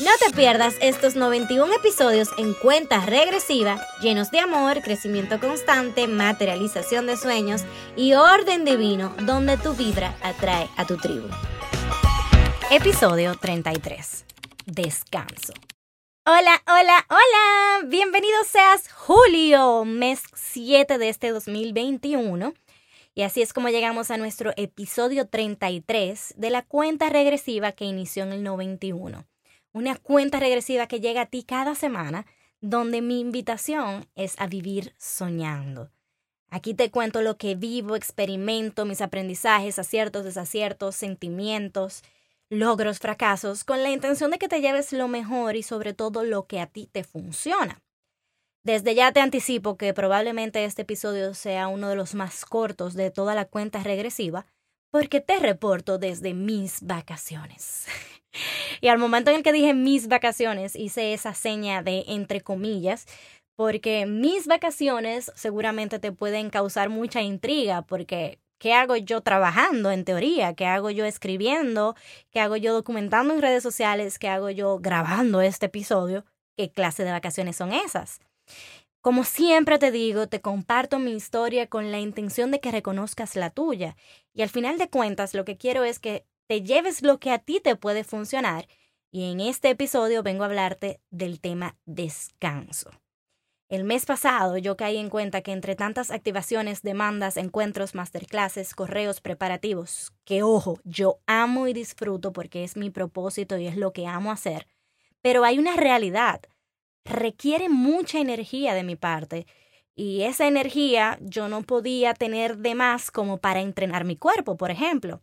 No te pierdas estos 91 episodios en cuenta regresiva, llenos de amor, crecimiento constante, materialización de sueños y orden divino, donde tu vibra atrae a tu tribu. Episodio 33. Descanso. Hola, hola, hola. Bienvenido seas Julio, mes 7 de este 2021. Y así es como llegamos a nuestro episodio 33 de la cuenta regresiva que inició en el 91 una cuenta regresiva que llega a ti cada semana, donde mi invitación es a vivir soñando. Aquí te cuento lo que vivo, experimento, mis aprendizajes, aciertos, desaciertos, sentimientos, logros, fracasos, con la intención de que te lleves lo mejor y sobre todo lo que a ti te funciona. Desde ya te anticipo que probablemente este episodio sea uno de los más cortos de toda la cuenta regresiva, porque te reporto desde mis vacaciones. Y al momento en el que dije mis vacaciones, hice esa seña de entre comillas, porque mis vacaciones seguramente te pueden causar mucha intriga, porque ¿qué hago yo trabajando en teoría? ¿Qué hago yo escribiendo? ¿Qué hago yo documentando en redes sociales? ¿Qué hago yo grabando este episodio? ¿Qué clase de vacaciones son esas? Como siempre te digo, te comparto mi historia con la intención de que reconozcas la tuya. Y al final de cuentas, lo que quiero es que te lleves lo que a ti te puede funcionar. Y en este episodio vengo a hablarte del tema descanso. El mes pasado yo caí en cuenta que entre tantas activaciones, demandas, encuentros, masterclasses, correos preparativos, que ojo, yo amo y disfruto porque es mi propósito y es lo que amo hacer, pero hay una realidad. Requiere mucha energía de mi parte y esa energía yo no podía tener de más como para entrenar mi cuerpo, por ejemplo.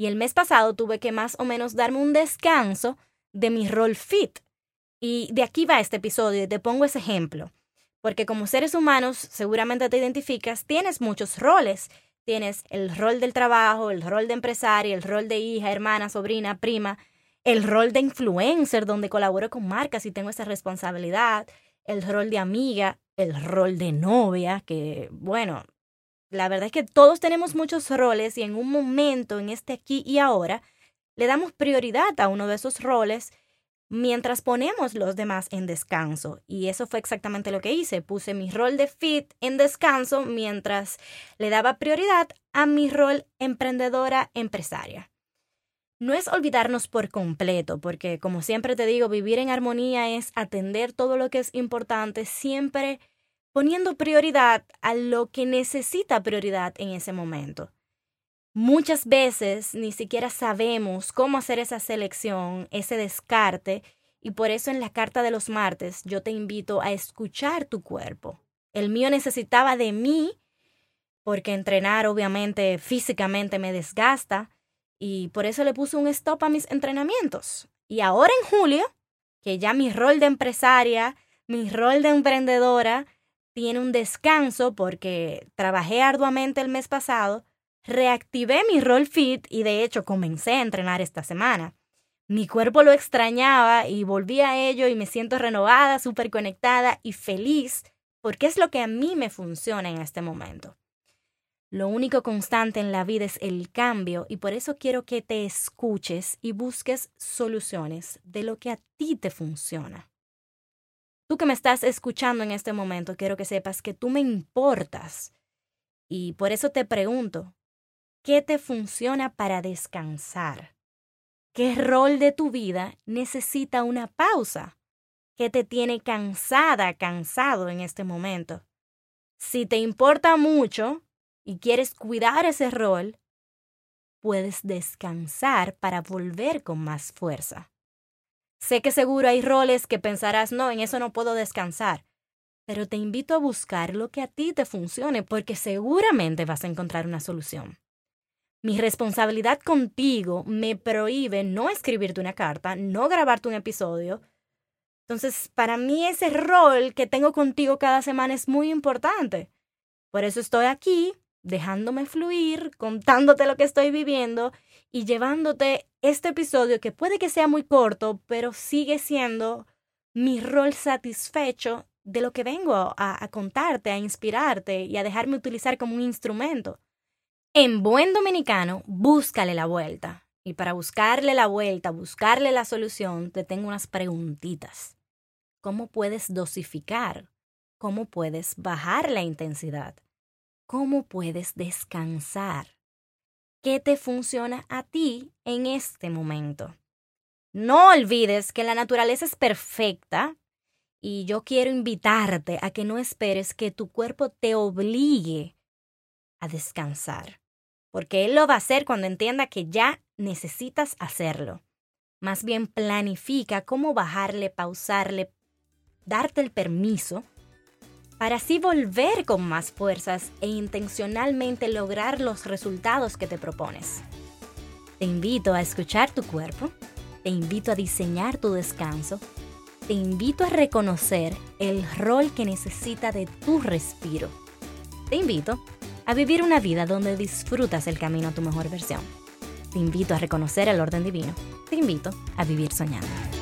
Y el mes pasado tuve que más o menos darme un descanso de mi rol fit. Y de aquí va este episodio y te pongo ese ejemplo. Porque como seres humanos, seguramente te identificas, tienes muchos roles. Tienes el rol del trabajo, el rol de empresaria, el rol de hija, hermana, sobrina, prima, el rol de influencer, donde colaboro con marcas y tengo esa responsabilidad, el rol de amiga, el rol de novia, que bueno, la verdad es que todos tenemos muchos roles y en un momento, en este aquí y ahora, le damos prioridad a uno de esos roles mientras ponemos los demás en descanso. Y eso fue exactamente lo que hice. Puse mi rol de fit en descanso mientras le daba prioridad a mi rol emprendedora empresaria. No es olvidarnos por completo, porque como siempre te digo, vivir en armonía es atender todo lo que es importante siempre poniendo prioridad a lo que necesita prioridad en ese momento. Muchas veces ni siquiera sabemos cómo hacer esa selección, ese descarte, y por eso en la carta de los martes yo te invito a escuchar tu cuerpo. El mío necesitaba de mí, porque entrenar obviamente físicamente me desgasta, y por eso le puse un stop a mis entrenamientos. Y ahora en julio, que ya mi rol de empresaria, mi rol de emprendedora, tiene un descanso porque trabajé arduamente el mes pasado, reactivé mi rol fit y de hecho comencé a entrenar esta semana. Mi cuerpo lo extrañaba y volví a ello y me siento renovada, súper conectada y feliz porque es lo que a mí me funciona en este momento. Lo único constante en la vida es el cambio y por eso quiero que te escuches y busques soluciones de lo que a ti te funciona. Tú que me estás escuchando en este momento, quiero que sepas que tú me importas. Y por eso te pregunto, ¿qué te funciona para descansar? ¿Qué rol de tu vida necesita una pausa? ¿Qué te tiene cansada, cansado en este momento? Si te importa mucho y quieres cuidar ese rol, puedes descansar para volver con más fuerza. Sé que seguro hay roles que pensarás, no, en eso no puedo descansar, pero te invito a buscar lo que a ti te funcione porque seguramente vas a encontrar una solución. Mi responsabilidad contigo me prohíbe no escribirte una carta, no grabarte un episodio. Entonces, para mí ese rol que tengo contigo cada semana es muy importante. Por eso estoy aquí dejándome fluir, contándote lo que estoy viviendo y llevándote este episodio que puede que sea muy corto, pero sigue siendo mi rol satisfecho de lo que vengo a, contarte, a inspirarte y a dejarme utilizar como un instrumento. En buen dominicano, búscale la vuelta. Y para buscarle la vuelta, buscarle la solución, te tengo unas preguntitas. ¿Cómo puedes dosificar? ¿Cómo puedes bajar la intensidad? ¿Cómo puedes descansar? ¿Qué te funciona a ti en este momento? No olvides que la naturaleza es perfecta y yo quiero invitarte a que no esperes que tu cuerpo te obligue a descansar, porque él lo va a hacer cuando entienda que ya necesitas hacerlo. Más bien planifica cómo bajarle, pausarle, darte el permiso para así volver con más fuerzas e intencionalmente lograr los resultados que te propones. Te invito a escuchar tu cuerpo, te invito a diseñar tu descanso, te invito a reconocer el rol que necesita de tu respiro. Te invito a vivir una vida donde disfrutas el camino a tu mejor versión. Te invito a reconocer el orden divino. Te invito a vivir soñando.